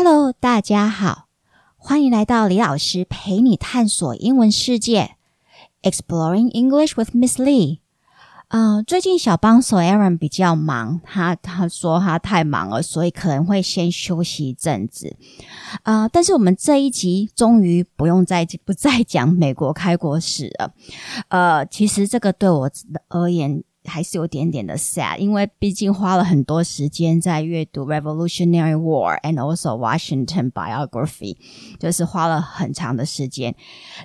Hello，大家好，欢迎来到李老师陪你探索英文世界，Exploring English with Miss Lee。呃，最近小帮手 Aaron 比较忙，他他说他太忙了，所以可能会先休息一阵子。啊，但是我们这一集终于不用再不再讲美国开国史了。呃，其实这个对我而言。还是有点点的 sad，因为毕竟花了很多时间在阅读 Revolutionary War and also Washington biography，就是花了很长的时间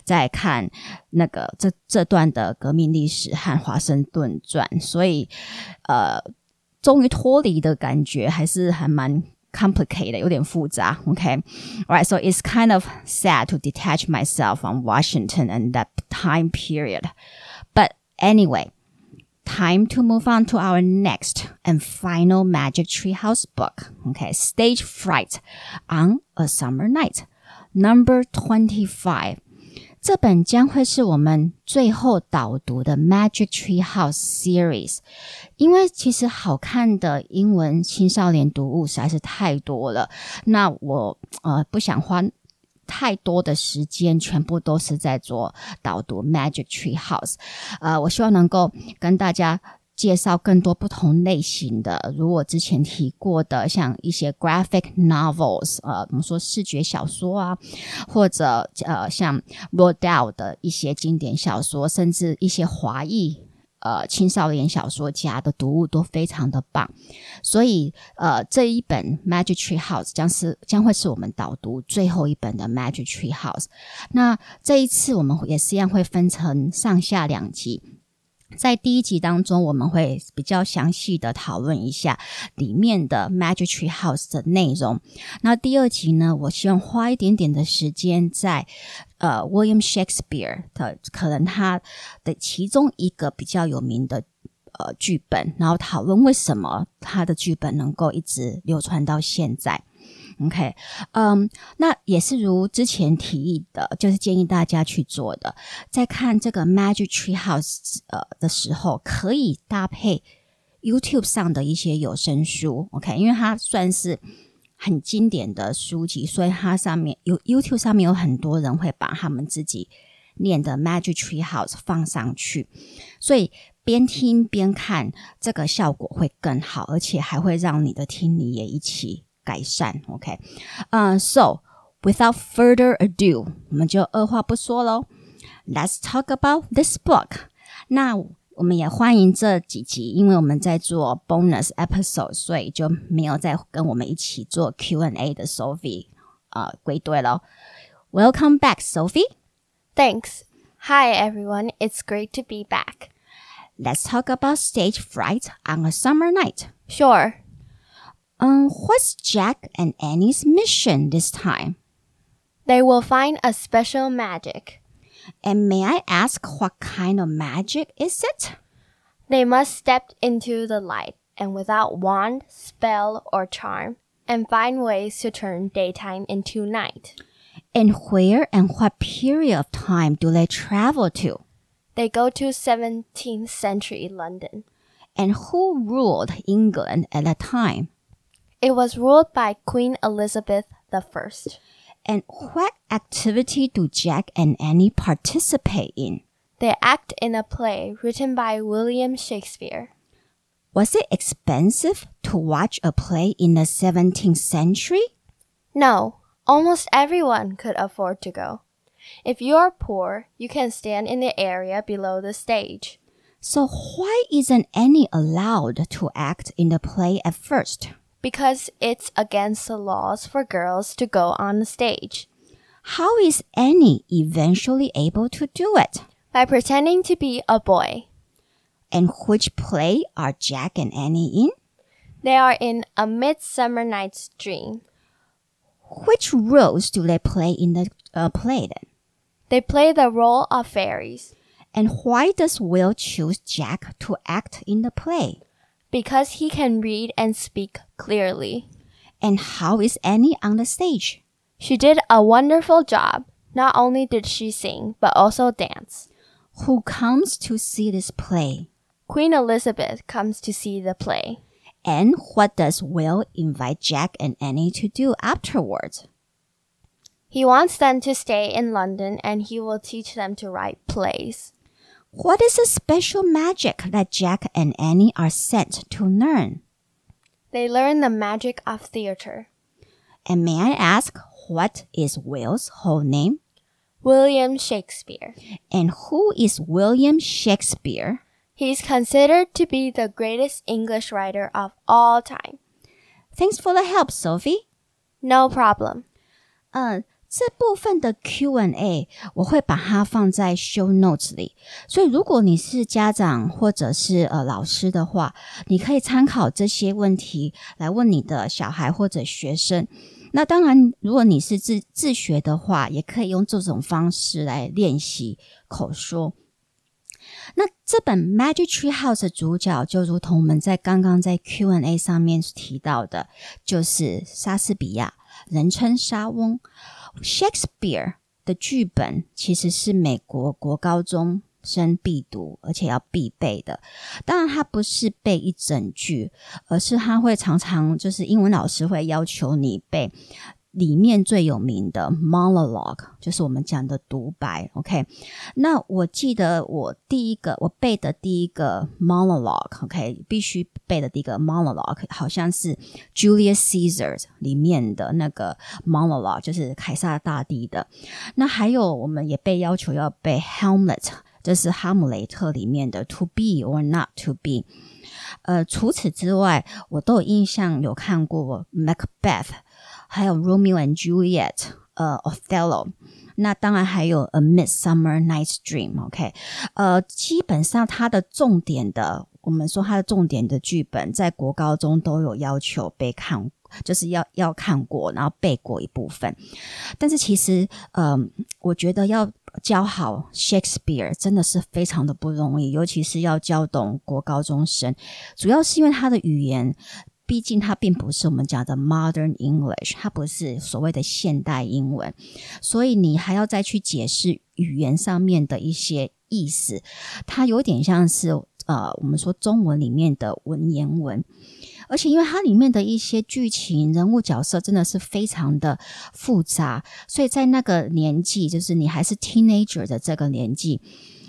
在看那个这这段的革命历史和华盛顿传，所以呃，终于脱离的感觉还是还蛮 complicated，有点复杂。OK，right，so it's kind of sad to detach myself from Washington and that time period，but anyway。 time to move on to our next and final Magic Treehouse book. Okay, Stage Fright on a Summer Night, number twenty-five. 这本将会是我们最后导读的 Magic Treehouse series，因为其实好看的英文青少年读物实在是太多了。那我呃不想花 太多的时间全部都是在做导读 Magic Tree House，呃，我希望能够跟大家介绍更多不同类型的，如我之前提过的，像一些 Graphic Novels，呃，我们说视觉小说啊，或者呃像 r o d e l 的一些经典小说，甚至一些华裔。呃，青少年小说家的读物都非常的棒，所以呃，这一本《Magic Tree House》将是将会是我们导读最后一本的《Magic Tree House》。那这一次我们也是一样会分成上下两集。在第一集当中，我们会比较详细的讨论一下里面的 Magic Tree House 的内容。那第二集呢，我希望花一点点的时间在呃 William Shakespeare 的可能他的其中一个比较有名的呃剧本，然后讨论为什么他的剧本能够一直流传到现在。OK，嗯，那也是如之前提议的，就是建议大家去做的。在看这个 Magic Tree House 呃的时候，可以搭配 YouTube 上的一些有声书。OK，因为它算是很经典的书籍，所以它上面有 YouTube 上面有很多人会把他们自己念的 Magic Tree House 放上去，所以边听边看，这个效果会更好，而且还会让你的听力也一起。改善，OK，嗯、uh,，So without further ado，我们就二话不说喽，Let's talk about this book。那我们也欢迎这几集，因为我们在做 bonus episode，所以就没有再跟我们一起做 Q&A 的 Sophie 啊、呃、归队喽。Welcome back, Sophie. Thanks. Hi everyone, it's great to be back. Let's talk about stage fright on a summer night. Sure. Um, what's Jack and Annie's mission this time? They will find a special magic. And may I ask what kind of magic is it? They must step into the light and without wand, spell, or charm, and find ways to turn daytime into night. And where and what period of time do they travel to? They go to 17th century London. And who ruled England at that time? It was ruled by Queen Elizabeth I. And what activity do Jack and Annie participate in? They act in a play written by William Shakespeare. Was it expensive to watch a play in the 17th century? No, almost everyone could afford to go. If you are poor, you can stand in the area below the stage. So why isn't Annie allowed to act in the play at first? Because it's against the laws for girls to go on the stage. How is Annie eventually able to do it? By pretending to be a boy. And which play are Jack and Annie in? They are in A Midsummer Night's Dream. Which roles do they play in the uh, play then? They play the role of fairies. And why does Will choose Jack to act in the play? Because he can read and speak clearly. And how is Annie on the stage? She did a wonderful job. Not only did she sing, but also dance. Who comes to see this play? Queen Elizabeth comes to see the play. And what does Will invite Jack and Annie to do afterwards? He wants them to stay in London and he will teach them to write plays. What is the special magic that Jack and Annie are sent to learn? They learn the magic of theater. And may I ask, what is Will's whole name? William Shakespeare. And who is William Shakespeare? He's considered to be the greatest English writer of all time. Thanks for the help, Sophie. No problem. 嗯，这部分的 Q&A 我会把它放在 show notes 里，所以如果你是家长或者是呃老师的话，你可以参考这些问题来问你的小孩或者学生。那当然，如果你是自自学的话，也可以用这种方式来练习口说。那这本《Magic Tree House》的主角，就如同我们在刚刚在 Q&A 上面提到的，就是莎士比亚，人称莎翁。Shakespeare 的剧本其实是美国国高中生必读，而且要必背的。当然，它不是背一整句，而是他会常常就是英文老师会要求你背。里面最有名的 monologue 就是我们讲的独白，OK？那我记得我第一个我背的第一个 monologue，OK？必须背的第一个 monologue 好像是 Julius Caesar 里面的那个 monologue，就是凯撒大帝的。那还有我们也被要求要背 Hamlet，这是哈姆雷特里面的 to be or not to be。呃，除此之外，我都有印象有看过 Macbeth。还有 Romeo and Juliet，呃，Othello，那当然还有 A Midsummer Night's Dream，OK，呃，基本上它的重点的，我们说它的重点的剧本，在国高中都有要求被看，就是要要看过，然后背过一部分。但是其实，呃，我觉得要教好 Shakespeare 真的是非常的不容易，尤其是要教懂国高中生，主要是因为他的语言。毕竟它并不是我们讲的 modern English，它不是所谓的现代英文，所以你还要再去解释语言上面的一些意思，它有点像是呃我们说中文里面的文言文，而且因为它里面的一些剧情、人物角色真的是非常的复杂，所以在那个年纪，就是你还是 teenager 的这个年纪，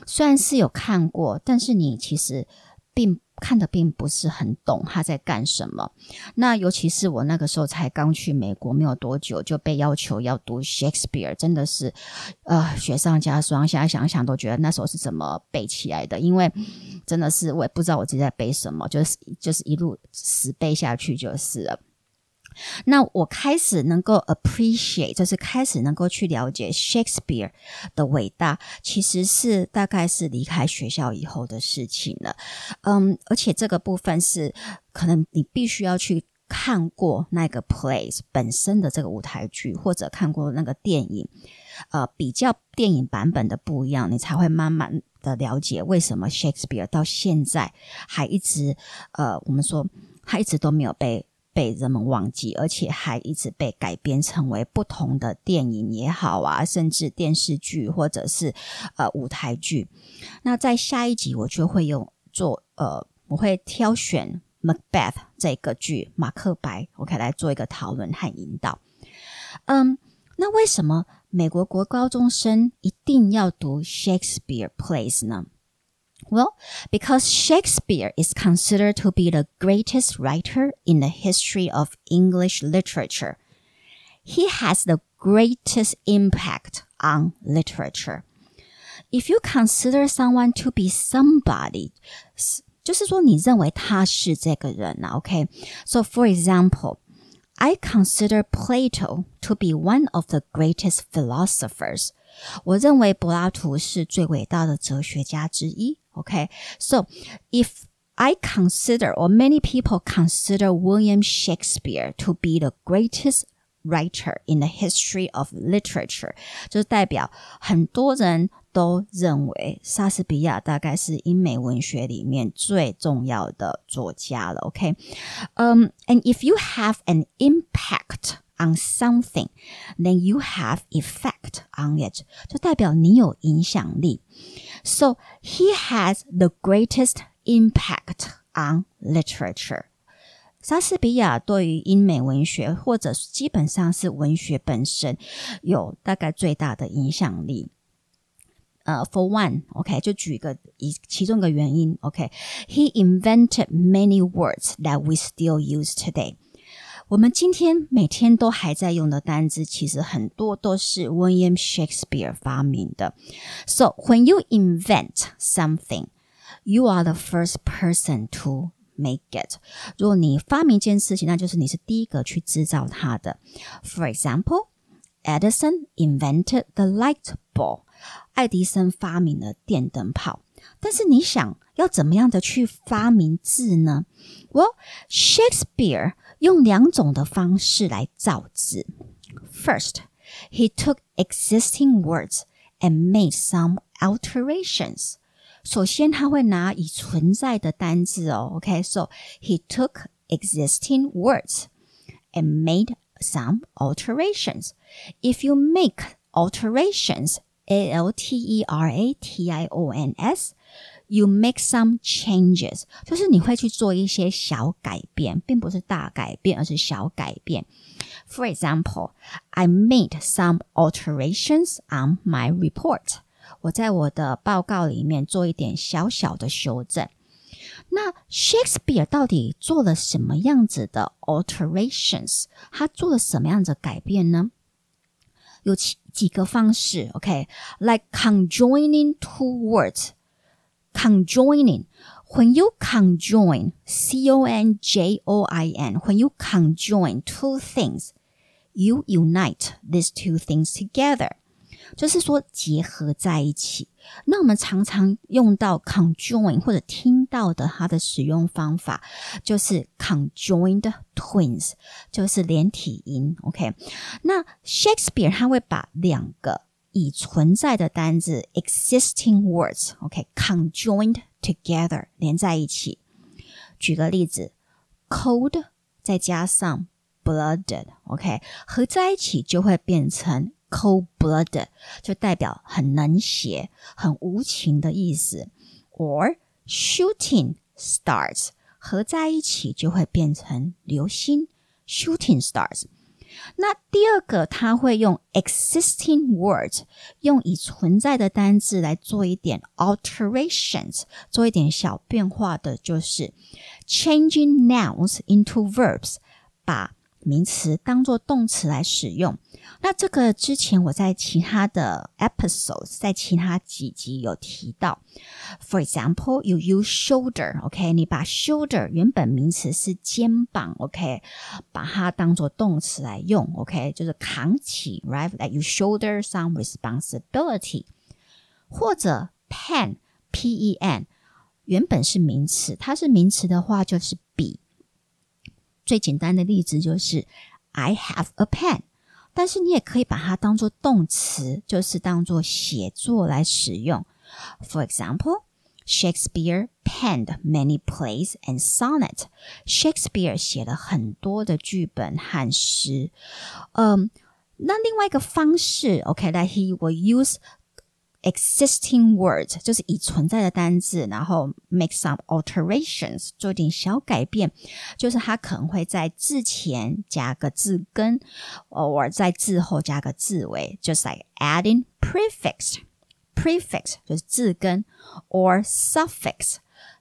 虽然是有看过，但是你其实并。看的并不是很懂他在干什么。那尤其是我那个时候才刚去美国没有多久，就被要求要读 Shakespeare，真的是呃雪上加霜。现在想想都觉得那时候是怎么背起来的，因为真的是我也不知道我自己在背什么，就是就是一路死背下去就是了。那我开始能够 appreciate，就是开始能够去了解 Shakespeare 的伟大，其实是大概是离开学校以后的事情了。嗯，而且这个部分是可能你必须要去看过那个 plays 本身的这个舞台剧，或者看过那个电影，呃，比较电影版本的不一样，你才会慢慢的了解为什么 Shakespeare 到现在还一直呃，我们说他一直都没有被。被人们忘记，而且还一直被改编成为不同的电影也好啊，甚至电视剧或者是呃舞台剧。那在下一集我就会用做呃，我会挑选《Macbeth》这个剧《马克白》，OK 来做一个讨论和引导。嗯，那为什么美国国高中生一定要读 Shakespeare plays 呢 ？Well, because Shakespeare is considered to be the greatest writer in the history of English literature. He has the greatest impact on literature. If you consider someone to be somebody, 就是说你认为他是这个人啊，OK? So for example, I consider Plato to be one of the greatest philosophers. 我认为柏拉图是最伟大的哲学家之一。 Okay, so if I consider, or many people consider William Shakespeare to be the greatest writer in the history of literature，就是代表很多人都认为莎士比亚大概是英美文学里面最重要的作家了。OK，嗯、um,，and if you have an impact on something, then you have effect on it，就代表你有影响力。 So he has the greatest impact on literature. 莎士比亚对于英美文学，或者基本上是文学本身，有大概最大的影响力。呃、uh,，for one，OK，、okay, 就举个一其中一个原因，OK，he、okay, invented many words that we still use today。 我们今天每天都还在用的单字，其实很多都是 William Shakespeare 发明的。So when you invent something, you are the first person to make it。如果你发明一件事情，那就是你是第一个去制造它的。For example, Edison invented the light bulb。爱迪生发明了电灯泡。但是你想要怎么样的去发明字呢？Well, Shakespeare 用两种的方式来造字。First, he took existing words and made some alterations. 首先，他会拿已存在的单字哦，OK，so、okay? he took existing words and made some alterations. If you make alterations, A L T E R A T I O N S。 You make some changes，就是你会去做一些小改变，并不是大改变，而是小改变。For example, I made some alterations on my report。我在我的报告里面做一点小小的修正。那 Shakespeare 到底做了什么样子的 alterations？他做了什么样子的改变呢？有几几个方式，OK，like、okay? conjoining two words。 conjoining. When you conjoin, C O N J O I N, when you conjoin two things, you unite these two things together. 就是说结合在一起。那我们常常用到 conjoin 或者听到的它的使用方法，就是 conjoined twins，就是连体音。OK，那 Shakespeare 他会把两个 已存在的单字 existing words，OK，conjoined together 连在一起。举个例子，cold 再加上 blooded，OK，合在一起就会变成 cold blooded，就代表很冷血、很无情的意思。or shooting stars 合在一起就会变成流星 shooting stars。那第二个，它会用 existing words，用已存在的单字来做一点 alterations，做一点小变化的，就是 changing nouns into verbs，把名词当做动词来使用。那这个之前我在其他的 episodes，在其他几集有提到。For example, you use shoulder, OK？你把 shoulder 原本名词是肩膀，OK？把它当做动词来用，OK？就是扛起，right？Like you shoulder some responsibility。或者 pen, P-E-N，原本是名词，它是名词的话就是笔。最简单的例子就是 I have a pen。但是你也可以把它当做动词，就是当做写作来使用。For example, Shakespeare penned many plays and sonnet. Shakespeare 写了很多的剧本和诗。嗯，那另外一个方式，OK，that、okay, he will use existing words 就是已存在的单字，然后 make some alterations 做点小改变，就是它可能会在字前加个字根，或在字后加个字尾，就是 like adding prefix。prefix 就是字根，or suffix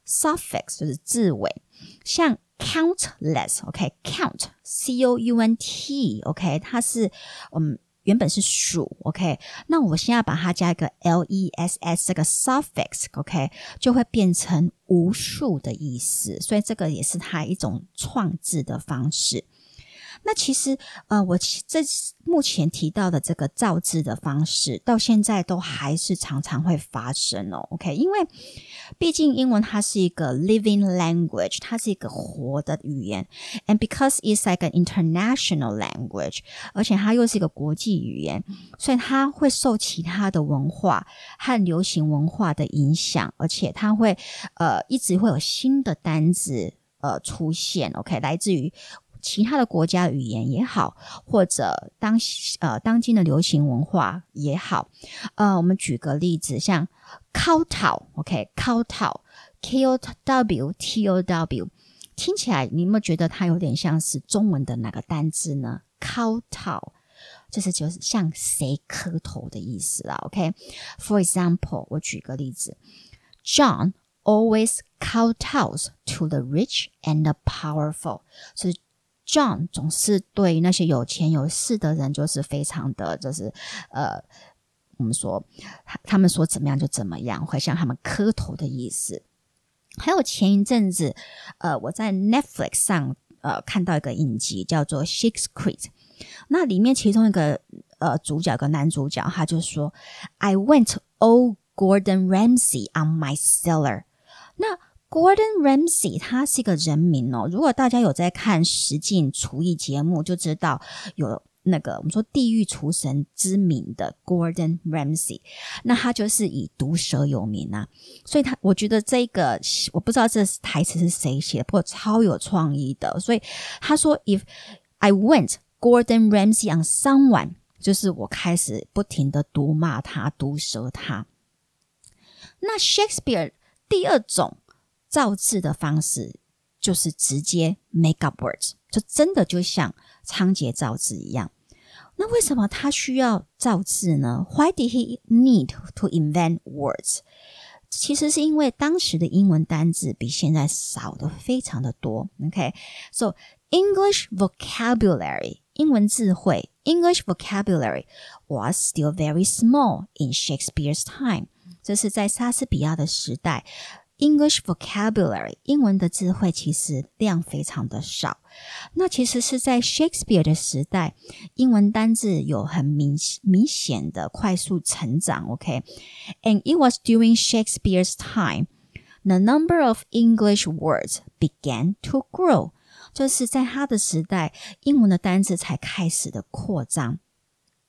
suffix 就是字尾，像 countless，OK，count c o u n t，OK，它是嗯。原本是数，OK，那我现在把它加一个 l e s s 这个 suffix，OK，就会变成无数的意思，所以这个也是它一种创制的方式。那其实，呃，我这目前提到的这个造字的方式，到现在都还是常常会发生哦。OK，因为毕竟英文它是一个 living language，它是一个活的语言，and because it's like an international language，而且它又是一个国际语言，所以它会受其他的文化和流行文化的影响，而且它会呃一直会有新的单字呃出现。OK，来自于。其他的国家语言也好，或者当呃当今的流行文化也好，呃，我们举个例子，像 kowtow，OK，kowtow，K O W T O W，听起来你有没有觉得它有点像是中文的哪个单字呢？？kowtow，，就是就是向谁磕头的意思啦。OK，For example，我举个例子，John always kowtows to the rich and the powerful，所以 John 总是对那些有钱有势的人就是非常的就是呃。我们说，他他们说怎么样就怎么样，会向他们磕头的意思。还有前一阵子，呃，我在 Netflix 上呃看到一个影集叫做《Shakes Creek》，那里面其中一个呃主角跟男主角，他就说：“I went all Gordon Ramsay on my cellar。”那 Gordon Ramsay 他是一个人名哦，如果大家有在看实境厨艺节目，就知道有。那个我们说地狱厨神之名的 Gordon Ramsay，那他就是以毒舌有名啊，所以他我觉得这个我不知道这台词是谁写的，不过超有创意的。所以他说：“If I went Gordon Ramsay on someone，就是我开始不停的毒骂他、毒舌他。”那 Shakespeare 第二种造字的方式就是直接 make up words，就真的就像。仓颉造字一样，那为什么他需要造字呢？Why did he need to invent words？其实是因为当时的英文单字比现在少的非常的多。OK，so English vocabulary，英文智慧，English vocabulary was still very small in Shakespeare's time。这是在莎士比亚的时代。 English vocabulary，英文的智慧其实量非常的少。那其实是在 Shakespeare 的时代，英文单字有很明明显的快速成长。OK，and it was during Shakespeare's time the number of English words began to grow，就是在他的时代，英文的单字才开始的扩张。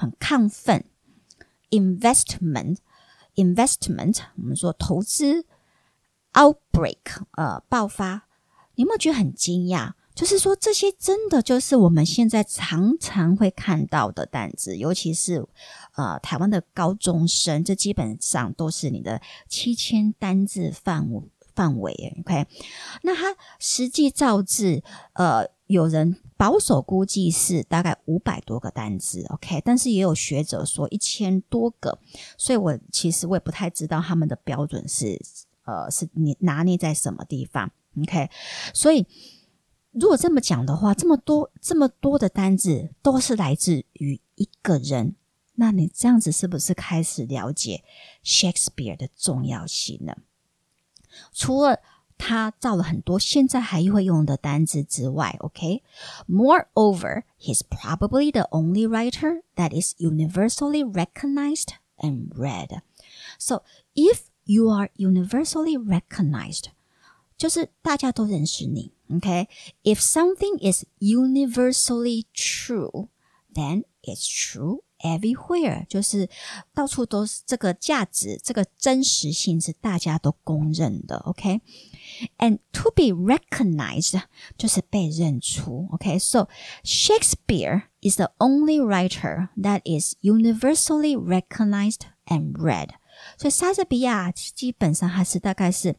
很亢奋，investment，investment，我们说投资，outbreak，呃，爆发，你有没有觉得很惊讶？就是说这些真的就是我们现在常常会看到的单词，尤其是呃台湾的高中生，这基本上都是你的七千单字范围范围。OK，那它实际造字，呃。有人保守估计是大概五百多个单字，OK，但是也有学者说一千多个，所以我其实我也不太知道他们的标准是呃是你拿捏在什么地方，OK，所以如果这么讲的话，这么多这么多的单字都是来自于一个人，那你这样子是不是开始了解 Shakespeare 的重要性呢？除了他造了很多现在还会用的单字之外，OK？Moreover, he's probably the only writer that is universally recognized and read. So, if you are universally recognized，就是大家都认识你，OK？If something is universally true, then it's true everywhere，就是到处都是这个价值，这个真实性是大家都公认的，OK？and to be recognized 就是被认出。Okay, so Shakespeare is the only writer that is universally recognized and read. 所以莎士比亚基本上他是大概是，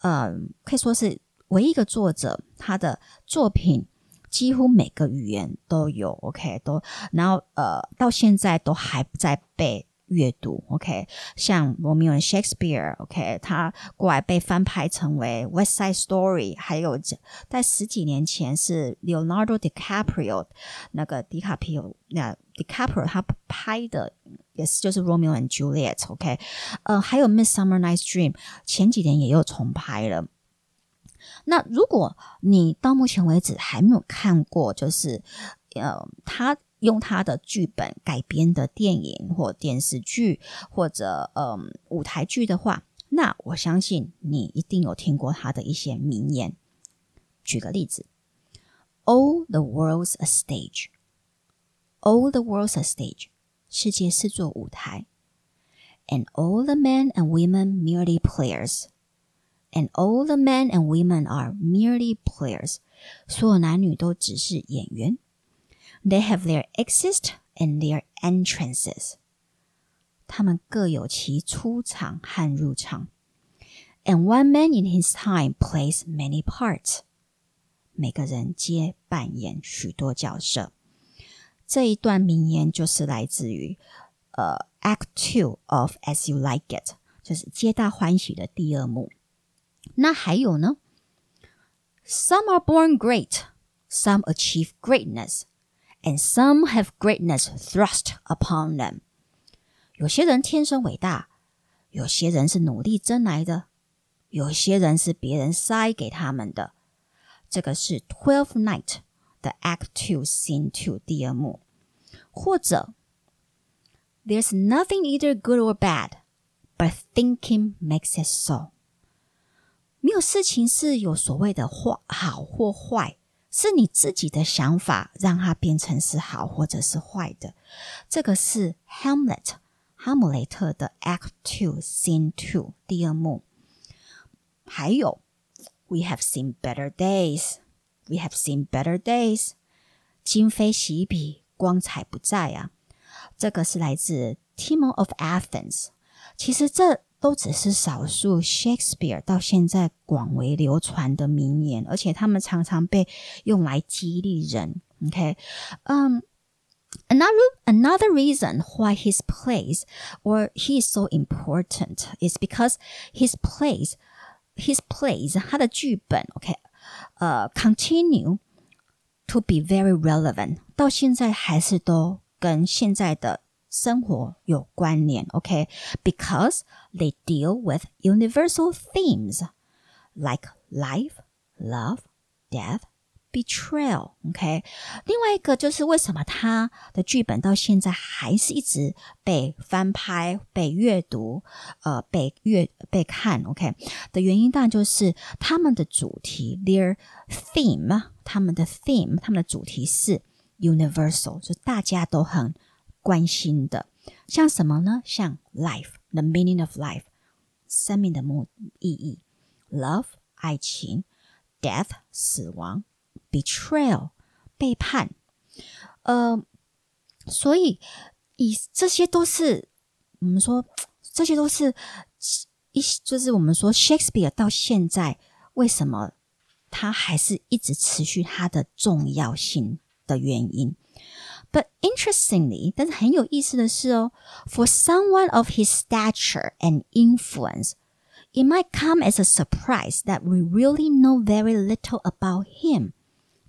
呃，可以说是唯一一个作者，他的作品 几乎每个语言都有，OK，都，然后呃，到现在都还在被阅读，OK，像罗密欧 Shakespeare，OK，他过来被翻拍成为 West Side Story，还有在十几年前是 Leonardo DiCaprio 那个迪卡皮欧，那 DiCaprio 他拍的也是就是 Romeo and Juliet，OK，呃，还有 Midsummer Night's Dream，前几年也又重拍了。那如果你到目前为止还没有看过，就是呃，他。用他的剧本改编的电影或电视剧，或者嗯舞台剧的话，那我相信你一定有听过他的一些名言。举个例子 All the world's a stage. All the world's a stage. 世界是座舞台。And all the men and women merely players. And all the men and women are merely players. 所有男女都只是演员。They have their exit and their entrances. 他们各有其出场和入场。And one man in his time plays many parts. 每个人皆扮演许多角色。这一段名言就是来自于呃 Act Two of As You Like It，就是皆大欢喜的第二幕。 那还有呢？Some are born great, some achieve greatness, and some have greatness thrust upon them。有些人天生伟大，有些人是努力争来的，有些人是别人塞给他们的。这个是 Twelve Night 的 Act Two Scene Two 第二幕，或者 There's nothing either good or bad, but thinking makes it so。 没有事情是有所谓的坏好或坏，是你自己的想法让它变成是好或者是坏的。这个是 Hamlet 哈姆雷特的 Act Two Scene Two 第二幕，还有。We have seen better days. We have seen better days. 今非昔比，光彩不再啊！这个是来自 Timon of Athens。其实这都只是少数 Shakespeare 到现在广为流传的名言，而且他们常常被用来激励人。OK，嗯、um,，another another reason why his plays or he is so important is because his plays his plays 他的剧本，OK，呃、uh,，continue to be very relevant，到现在还是都跟现在的 生活有关联，OK，because、okay? they deal with universal themes like life, love, death, betrayal，OK，、okay? 另外一个就是为什么他的剧本到现在还是一直被翻拍、被阅读、呃，被阅被看，OK 的原因，当然就是他们的主题，their theme，他们的 theme，他们的主题是 universal，就大家都很 关心的，像什么呢？像 life，the meaning of life，生命的目意义，love，爱情，death，死亡。betrayal 背叛，呃，所以以这些都是我们说，这些都是一就是我们说 Shakespeare 到现在为什么他还是一直持续它的重要性的原因。But interestingly，但是很有意思的是哦，for someone of his stature and influence。It might come as a surprise that we really know very little about him.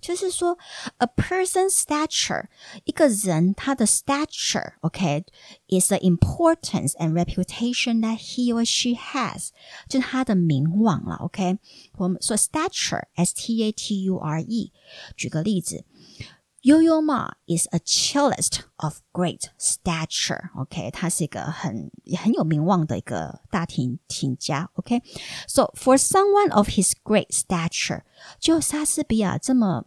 就是说，a person's stature，一个人他的 stature，OK，is the importance and reputation that he or she has，就是他的名望了，OK。我们说 stature，s t a t u r e。举个例子。 Yo-Yo Ma is a cellist of great stature. OK，他是一个很很有名望的一个大提琴家。OK，so、okay? for someone of his great stature，就莎士比亚这么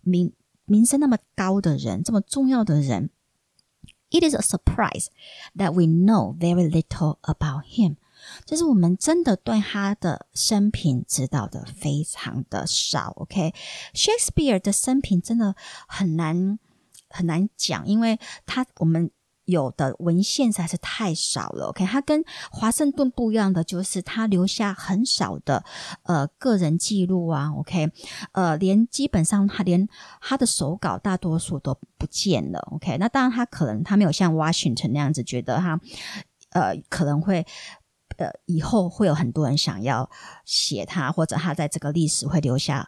名名声那么高的人，这么重要的人，it is a surprise that we know very little about him。 就是我们真的对他的生平知道的非常的少。OK，Shakespeare、的生平真的很难很难讲，因为他我们。有的文献实在是太少了，OK，他跟华盛顿不一样的就是他留下很少的呃个人记录啊，OK，呃，连基本上他连他的手稿大多数都不见了，OK，那当然他可能他没有像 Washington 那样子觉得他呃可能会呃以后会有很多人想要写他，或者他在这个历史会留下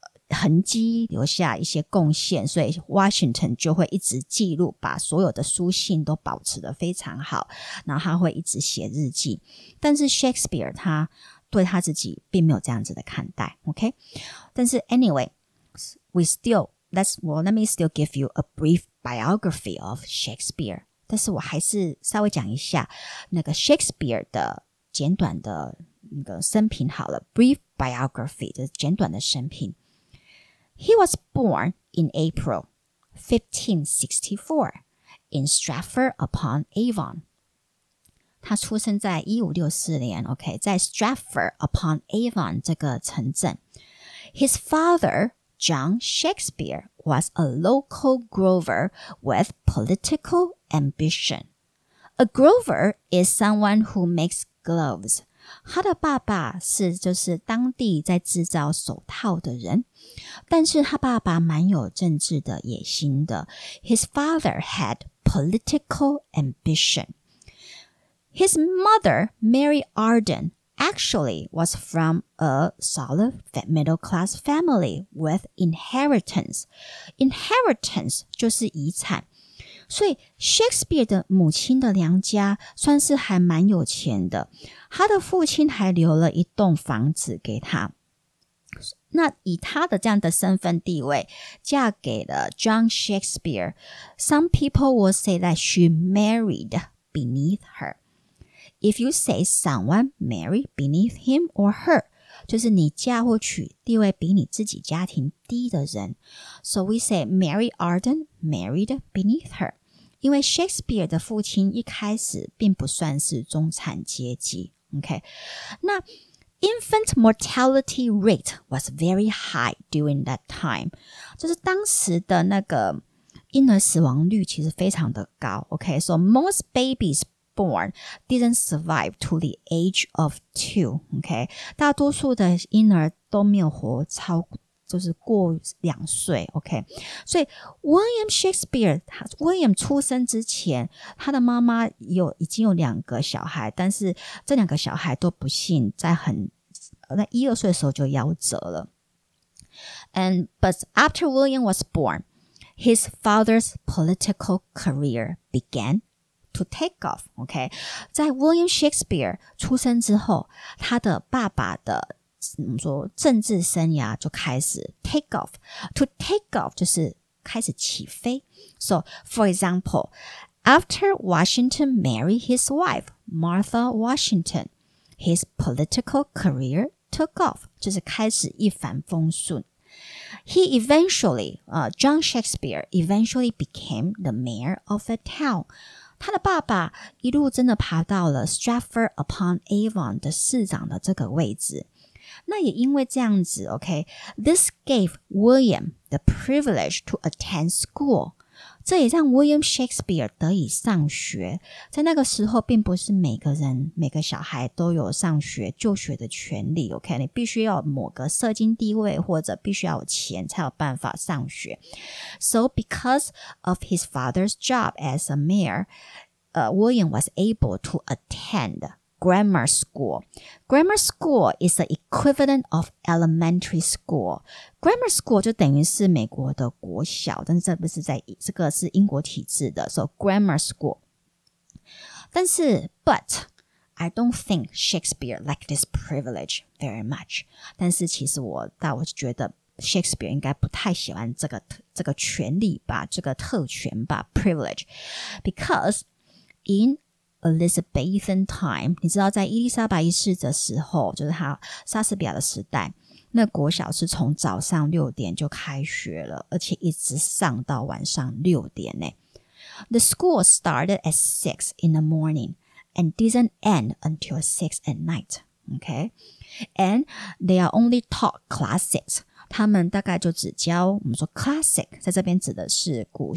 呃。痕迹留下一些贡献，所以 Washington 就会一直记录，把所有的书信都保持的非常好。然后他会一直写日记。但是 Shakespeare 他对他自己并没有这样子的看待。OK，但是 Anyway，we still let's well let me still give you a brief biography of Shakespeare。但是我还是稍微讲一下那个 Shakespeare 的简短的那个生平好了，brief biography 就是简短的生平。He was born in April 1564 in Stratford upon Avon. 他出生在一五六四年，OK，在 Stratford upon Avon 这个城镇。His father John Shakespeare was a local glover with political ambition. A glover is someone who makes gloves. 他的爸爸是就是当地在制造手套的人，但是他爸爸蛮有政治的野心的。His father had political ambition. His mother, Mary Arden, actually was from a solid middle class family with inheritance. Inheritance 就是遗产。所以 Shakespeare 的母亲的娘家算是还蛮有钱的，他的父亲还留了一栋房子给他。那以他的这样的身份地位，嫁给了 John Shakespeare。Some people will say that she married beneath her. If you say someone married beneath him or her，就是你嫁或娶地位比你自己家庭低的人。So we say Mary Arden married beneath her。因为 Shakespeare 的父亲一开始并不算是中产阶级，OK？那 infant mortality rate was very high during that time，就是当时的那个婴儿死亡率其实非常的高，OK？So most babies born didn't survive to the age of two. two，OK？大多数的婴儿都没有活超就是过两岁，OK。所以 William Shakespeare，他 William 出生之前，他的妈妈有已经有两个小孩，但是这两个小孩都不幸在很在一二岁的时候就夭折了。And but after William was born, his father's political career began to take off. OK，在 William Shakespeare 出生之后，他的爸爸的我们说政治生涯就开始 take off。To take off 就是开始起飞。So, for example, after Washington married his wife Martha Washington, his political career took off，就是开始一帆风顺。He eventually, uh, John Shakespeare eventually became the mayor of a town. 他的爸爸一路真的爬到了 Stratford upon Avon 的市长的这个位置。那也因为这样子，OK，this、gave William the privilege to attend school。这也让 William Shakespeare 得以上学。在那个时候，并不是每个人、每个小孩都有上学就学的权利。OK，你必须要某个社经地位，或者必须要有钱才有办法上学。So because of his father's job as a mayor, uh, William was able to attend grammar school. Grammar school is the equivalent of elementary school. Grammar school 就等于是美国的国小，但是这不是在这个是英国体制的，so grammar school. 但是，but I don't think Shakespeare like this privilege very much. 但是其实我，但我觉得 Shakespeare 应该不太喜欢这个这个权利吧，这个特权吧，privilege, because in Elizabethan time，你知道在伊丽莎白一世的时候，就是他莎士比亚的时代，那国小是从早上六点就开学了，而且一直上到晚上六点呢。The school started at six in the morning and didn't end until six at night. Okay, and they are only taught classics. 他们大概就只教我们说 classic，在这边指的是古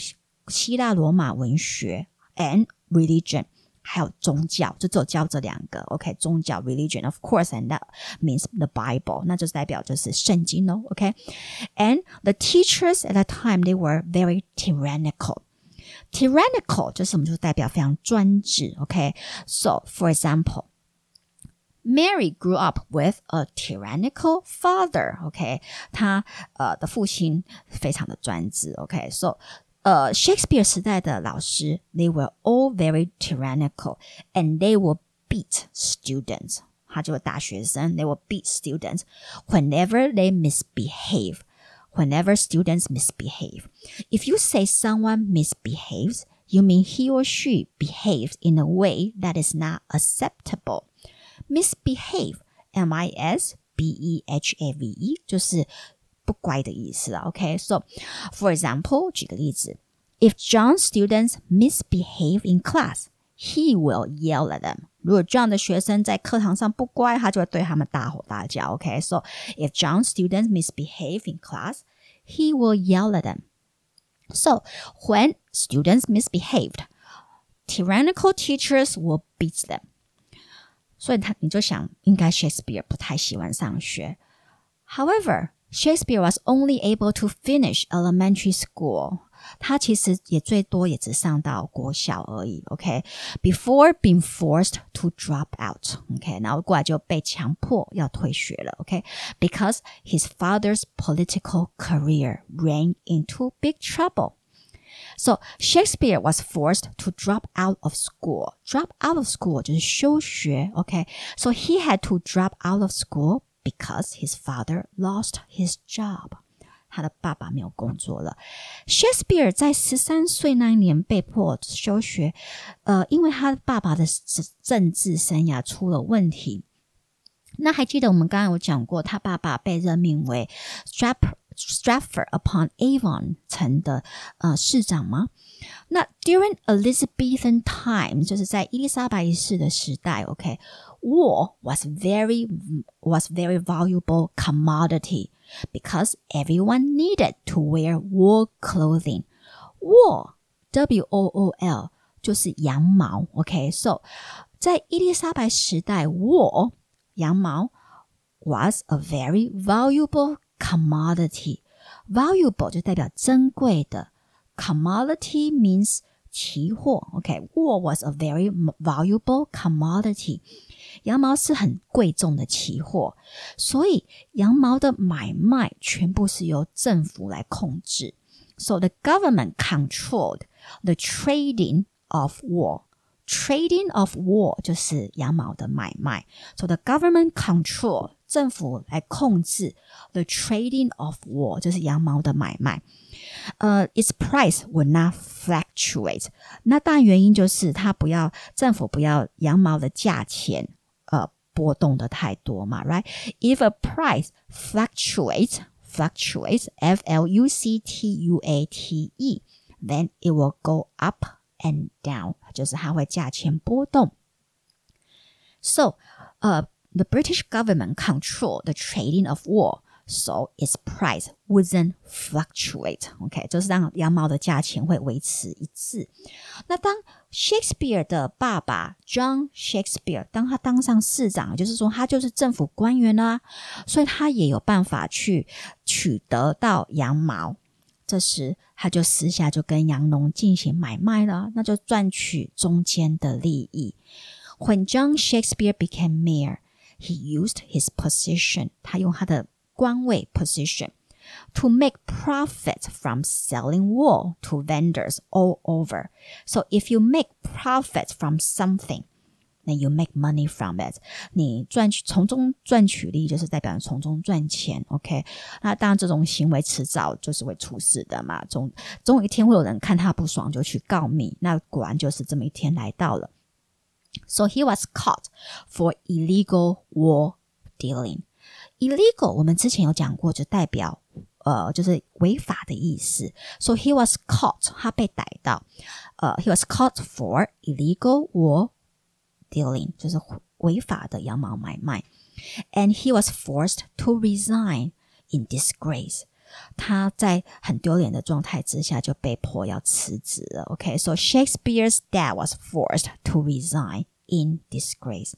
希腊罗马文学 and religion。 还有宗教，就只有教这两个。OK，宗教 religion of course，and that means the Bible，那就是代表就是圣经哦。OK，and the teachers at that time they were very tyrannical。tyrannical 就是我们就代表非常专制。OK，so for example。Mary grew up with a tyrannical father. OK，她呃的父亲非常的专制。OK，so 呃，Shakespeare 时代的老师，they were all very tyrannical and they will beat students。他就是大学生，they will beat students whenever they misbehave. Whenever students misbehave, if you say someone misbehaves, you mean he or she behaves in a way that is not acceptable. Misbehave, M I S B E H A V E，就是 不乖的意思啊。OK，so、okay? for example，举个例子，If John's students misbehave in class。He will yell at them. 如果这样的学生在课堂上不乖，他就会对他们大吼大叫。OK, so if John's students misbehave in class, he will yell at them. So when students misbehaved, tyrannical teachers will beat them. 所以他你就想，应该 Shakespeare 不太喜欢上学。However, Shakespeare was only able to finish elementary school. 他其实也最多也只上到国小而已，OK，before、okay? being forced to drop out，OK，、okay? 然后过来就被强迫要退学了，OK，because、okay? his father's political career ran into big trouble。So Shakespeare was forced to drop out of school. Drop out of school 就是休学，OK。So he had to drop out of school because his father lost his job. 他的爸爸没有工作了。Shakespeare 在十三岁那一年被迫休学，呃，因为他爸爸的政治生涯出了问题。那还记得我们刚刚有讲过，他爸爸被任命为 Strap Stratford upon Avon 城的呃市长吗？那 During Elizabethan time，就是在伊丽莎白一世的时代，OK，wool was very was very valuable commodity。because everyone needed to wear wool clothing. Wool, W O O L 就是羊毛，OK？So、okay? 在伊丽莎白时代，wool 羊毛 was a very valuable commodity. Valuable 就代表珍贵的，commodity means 期货，OK？Wool、okay? was a very valuable commodity. 羊毛是很贵重的期货，所以羊毛的买卖全部是由政府来控制。So the government controlled the trading of wool. Trading of wool 就是羊毛的买卖。So the government control 政府来控制 the trading of wool 就是羊毛的买卖。呃、uh,，its price would not fluctuate。那当然原因就是它不要政府不要羊毛的价钱呃波动的太多嘛，right？If a price fluctuates fluctuates f l u c t u a t e, then it will go up and down，就是它会价钱波动。So, uh, the British government control the trading of wool so its price wouldn't fluctuate. OK，就是让羊毛的价钱会维持一致。那当 Shakespeare 的爸爸 John Shakespeare 当他当上市长，就是说他就是政府官员啦、啊，所以他也有办法去取得到羊毛。这时他就私下就跟羊农进行买卖了，那就赚取中间的利益。When John Shakespeare became mayor, he used his position，他用他的官位 position to make profit from selling wool to vendors all over. So if you make profit from something, then you make money from it. 你赚取从中赚取利益，就是代表从中赚钱。OK，那当然这种行为迟早就是会出事的嘛。总总有一天会有人看他不爽就去告密。那果然就是这么一天来到了。 So he was caught for illegal wool dealing. Illegal 我们之前有讲过，就代表呃就是违法的意思。So he was caught，他被逮到。呃、uh,，he was caught for illegal wool dealing，就是违法的羊毛买卖。And he was forced to resign in disgrace。 他在很丢脸的状态之下，就被迫要辞职了。OK，so、okay? Shakespeare's dad was forced to resign in disgrace.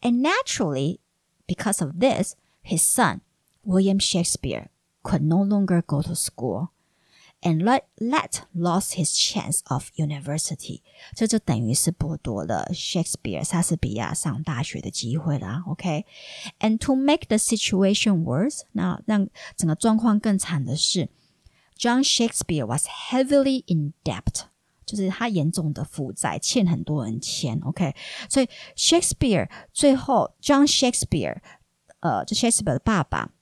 And naturally, because of this, his son, William Shakespeare, could no longer go to school. And let, let lost his chance of university，这就等于是剥夺了 Shakespeare 莎士比亚上大学的机会啦。OK，and、okay? to make the situation worse，那让整个状况更惨的是，John Shakespeare was heavily in debt，就是他严重的负债，欠很多人钱。OK，所以 Shakespeare 最后 John Shakespeare 呃，就 Shakespeare 的爸爸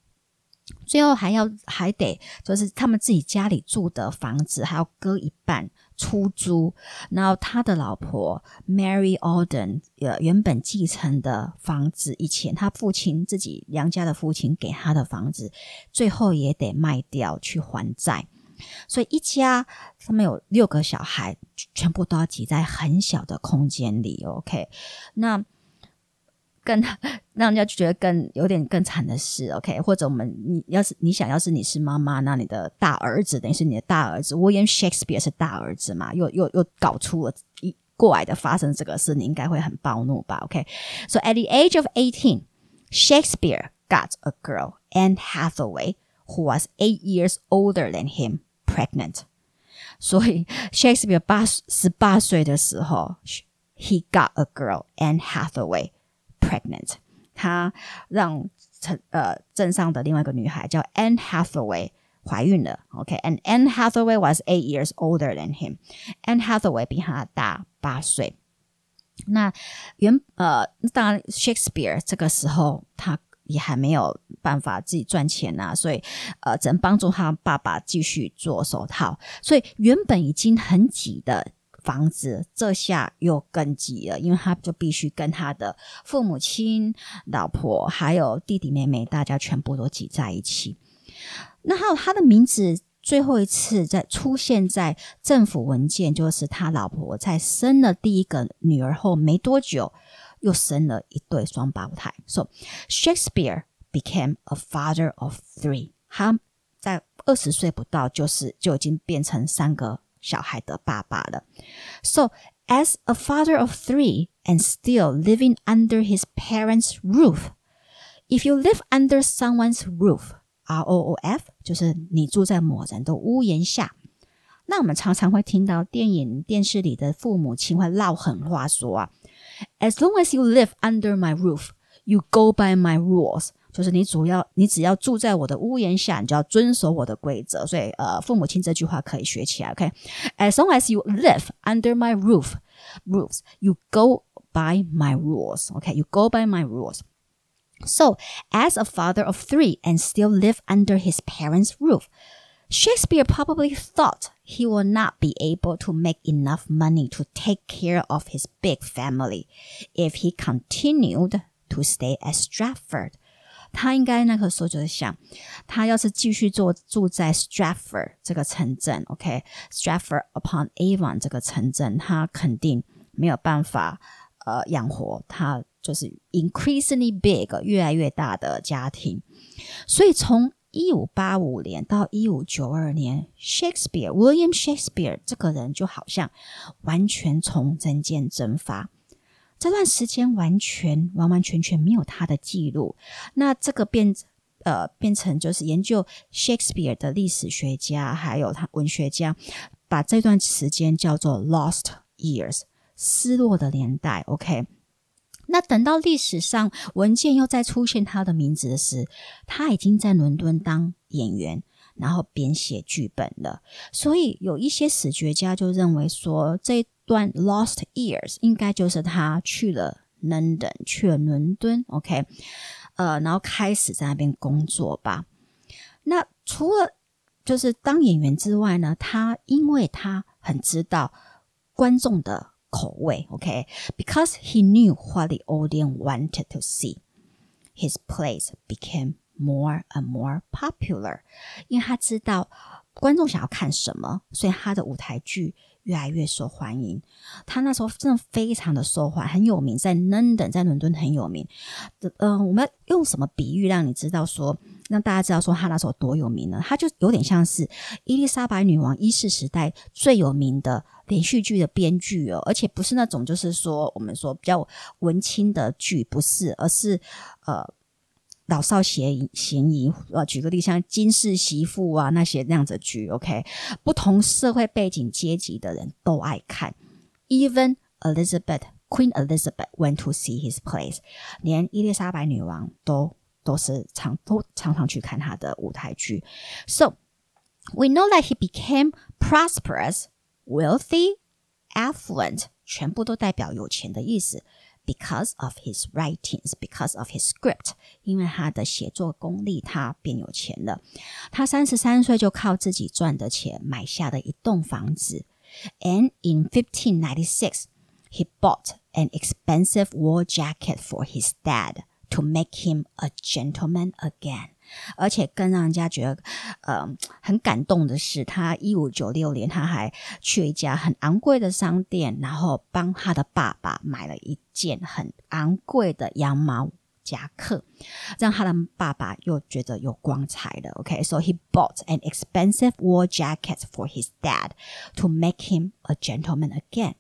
最后还要还得就是他们自己家里住的房子还要割一半出租，然后他的老婆 Mary Alden 呃原本继承的房子，以前他父亲自己娘家的父亲给他的房子，最后也得卖掉去还债，所以一家他们有六个小孩，全部都要挤在很小的空间里。OK，那。更让人家觉得更有点更惨的是，OK，或者我们你要是你想要是你是妈妈，那你的大儿子等于是你的大儿子，William Shakespeare 是大儿子嘛，又又又搞出了一过来的发生这个事，你应该会很暴怒吧？OK，so at the age of eighteen, Shakespeare got a girl, Anne Hathaway, who was eight years older than him, pregnant。所以 Shakespeare 八十八岁的时候，he got a girl, Anne Hathaway。pregnant，他让城呃镇上的另外一个女孩叫 Anne Hathaway 怀孕了。OK，and Anne Hathaway was eight years older than him. Anne Hathaway 比他大八岁。那原呃，当然 Shakespeare 这个时候他也还没有办法自己赚钱呐、啊，所以呃，只能帮助他爸爸继续做手套。所以原本已经很挤的房子这下又更挤了，因为他就必须跟他的父母亲、老婆还有弟弟妹妹，大家全部都挤在一起。那还有他的名字最后一次在出现在政府文件，就是他老婆在生了第一个女儿后没多久，又生了一对双胞胎。So Shakespeare became a father of three。他在二十岁不到，就是就已经变成三个。小孩的爸爸了。So, as a father of three and still living under his parents' roof, if you live under someone's roof, R O O F，就是你住在某人的屋檐下。那我们常常会听到电影、电视里的父母亲会唠狠话说啊，As long as you live under my roof, you go by my rules。 就是你主要你只要住在我的屋檐下，你就要遵守我的规则。所以呃，父母亲这句话可以学起来。OK，as、okay? long as you live under my roof, roofs, you go by my rules. Okay, you go by my rules. So, as a father of three and still live under his parents' roof, Shakespeare probably thought he will not be able to make enough money to take care of his big family if he continued to stay at Stratford. 他应该那个时候就是想，他要是继续做住在 Stratford 这个城镇，OK，Stratford upon Avon 这个城镇，他肯定没有办法呃养活他就是 increasingly big 越来越大的家庭。所以从一五八五年到一五九二年，Shakespeare William Shakespeare 这个人就好像完全从人间蒸发。这段时间完全完完全全没有他的记录，那这个变呃变成就是研究 Shakespeare 的历史学家还有他文学家，把这段时间叫做 Lost Years，失落的年代。OK，那等到历史上文件又再出现他的名字时，他已经在伦敦当演员。然后编写剧本了，所以有一些史学家就认为说，这段 lost years 应该就是他去了 London，去了伦敦，OK，呃，然后开始在那边工作吧。那除了就是当演员之外呢，他因为他很知道观众的口味，OK，because he knew what the audience wanted to see，his plays became more and more popular，因为他知道观众想要看什么，所以他的舞台剧越来越受欢迎。他那时候真的非常的受欢迎，很有名，在 London，在伦敦很有名。嗯、我们用什么比喻让你知道说，让大家知道说他那时候多有名呢？他就有点像是伊丽莎白女王一世时代最有名的连续剧的编剧哦，而且不是那种就是说我们说比较文青的剧，不是，而是呃。老少咸宜，嫌疑呃，举个例，像金氏媳妇啊那些那样子剧，OK，不同社会背景阶级的人都爱看。Even Elizabeth Queen Elizabeth went to see his plays，连伊丽莎白女王都都是常都常常去看他的舞台剧。So we know that he became prosperous, wealthy, affluent，全部都代表有钱的意思。because of his writings, because of his script，因为他的写作功力，他变有钱了。他三十三岁就靠自己赚的钱买下了一栋房子。And in 1596, he bought an expensive wool jacket for his dad to make him a gentleman again. 而且更让人家觉得，呃，很感动的是，他一五九六年他还去一家很昂贵的商店，然后帮他的爸爸买了一件很昂贵的羊毛夹克，让他的爸爸又觉得有光彩了。OK，so、okay? he bought an expensive wool jacket for his dad to make him a gentleman again,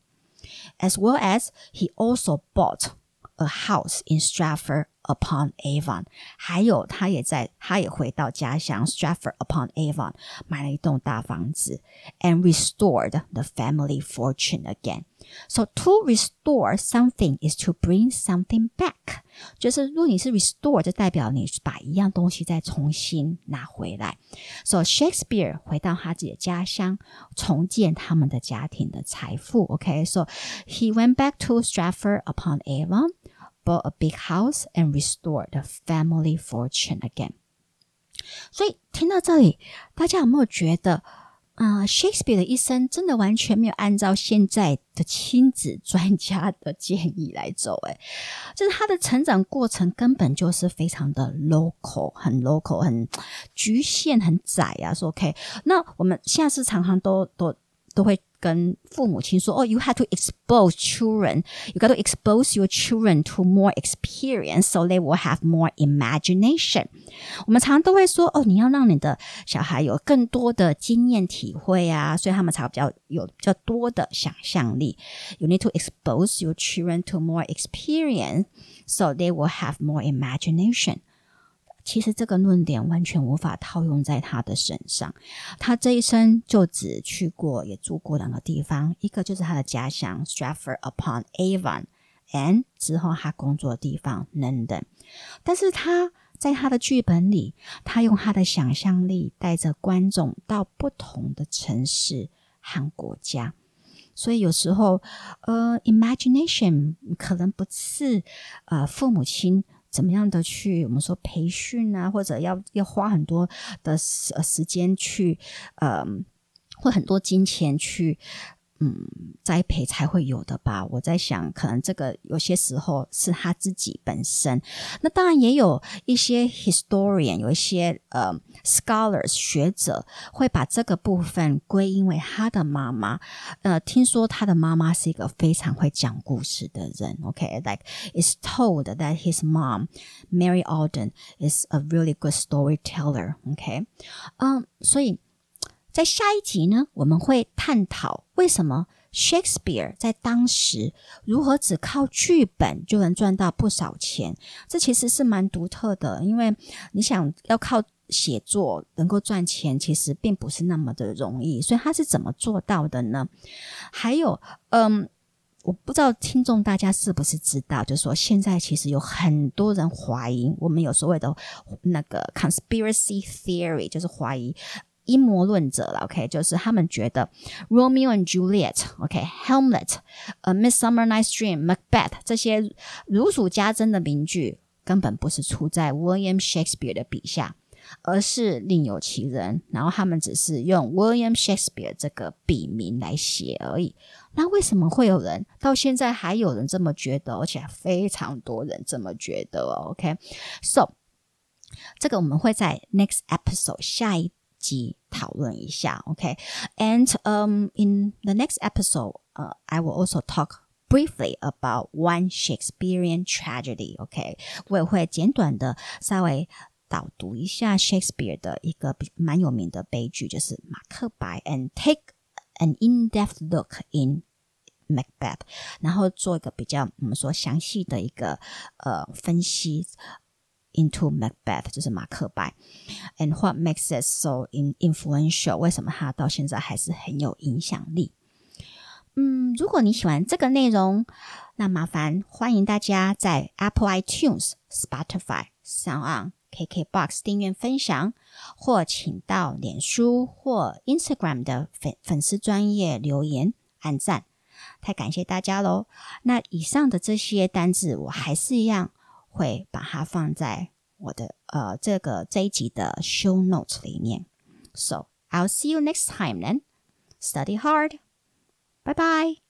as well as he also bought a house in Stratford upon Avon，还有他也在，他也回到家乡 Stratford upon Avon 买了一栋大房子，and restored the family fortune again. So to restore something is to bring something back，就是如果你是 restore，就代表你把一样东西再重新拿回来。So Shakespeare 回到他自己的家乡，重建他们的家庭的财富。OK，so、okay? he went back to Stratford upon Avon bought a big house and restored the family fortune again. 所以听到这里，大家有没有觉得，啊、呃、，Shakespeare 的一生真的完全没有按照现在的亲子专家的建议来走？诶，就是他的成长过程根本就是非常的 local，很 local，很局限，很窄啊。说 OK，那我们现在是常常都都 都会。跟父母亲说，哦、oh,，you have to expose children. You got to expose your children to more experience, so they will have more imagination. 我们常常都会说，哦，你要让你的小孩有更多的经验体会啊，所以他们才比较有比较多的想象力。You need to expose your children to more experience, so they will have more imagination. 其实这个论点完全无法套用在他的身上。他这一生就只去过也住过两个地方，一个就是他的家乡 Stratford upon Avon，and 之后他工作的地方 London。但是他在他的剧本里，他用他的想象力带着观众到不同的城市和国家。所以有时候，呃，imagination 可能不是呃父母亲。怎么样的去我们说培训啊，或者要要花很多的时时间去，呃，或很多金钱去。嗯，栽培才会有的吧。我在想，可能这个有些时候是他自己本身。那当然也有一些 historian，有一些呃 scholars 学者会把这个部分归因为他的妈妈。呃，听说他的妈妈是一个非常会讲故事的人。OK，like it's told that his mom Mary Alden is a really good storyteller。OK，嗯，所以。在下一集呢，我们会探讨为什么 Shakespeare 在当时如何只靠剧本就能赚到不少钱。这其实是蛮独特的，因为你想要靠写作能够赚钱，其实并不是那么的容易。所以他是怎么做到的呢？还有，嗯，我不知道听众大家是不是知道，就是说现在其实有很多人怀疑，我们有所谓的那个 conspiracy theory，就是怀疑。阴谋论者了，OK，就是他们觉得 Romeo and Juliet，OK，Hamlet，呃，Midsummer Night's Dream，Macbeth 这些如数家珍的名句，根本不是出在 William Shakespeare 的笔下，而是另有其人。然后他们只是用 William Shakespeare 这个笔名来写而已。那为什么会有人到现在还有人这么觉得，而且非常多人这么觉得？OK，So 这个我们会在 next episode 下一。集讨论一下，OK。And um, in the next episode, uh, I will also talk briefly about one Shakespearean tragedy. OK，我也会简短的稍微导读一下 Shakespeare 的一个蛮有名的悲剧，就是《马克白》，and take an in-depth look in Macbeth，然后做一个比较我们说详细的一个呃分析。 into Macbeth，就是马克白，and what makes it so influential？为什么它到现在还是很有影响力？嗯，如果你喜欢这个内容，那麻烦欢迎大家在 Apple iTunes、Spotify、Sound、KKBox 订阅分享，或请到脸书或 Instagram 的粉粉丝专业留言按赞。太感谢大家喽！那以上的这些单字，我还是一样会把它放在我的呃这个这一集的 show notes 里面。So I'll see you next time then. Study hard. Bye bye.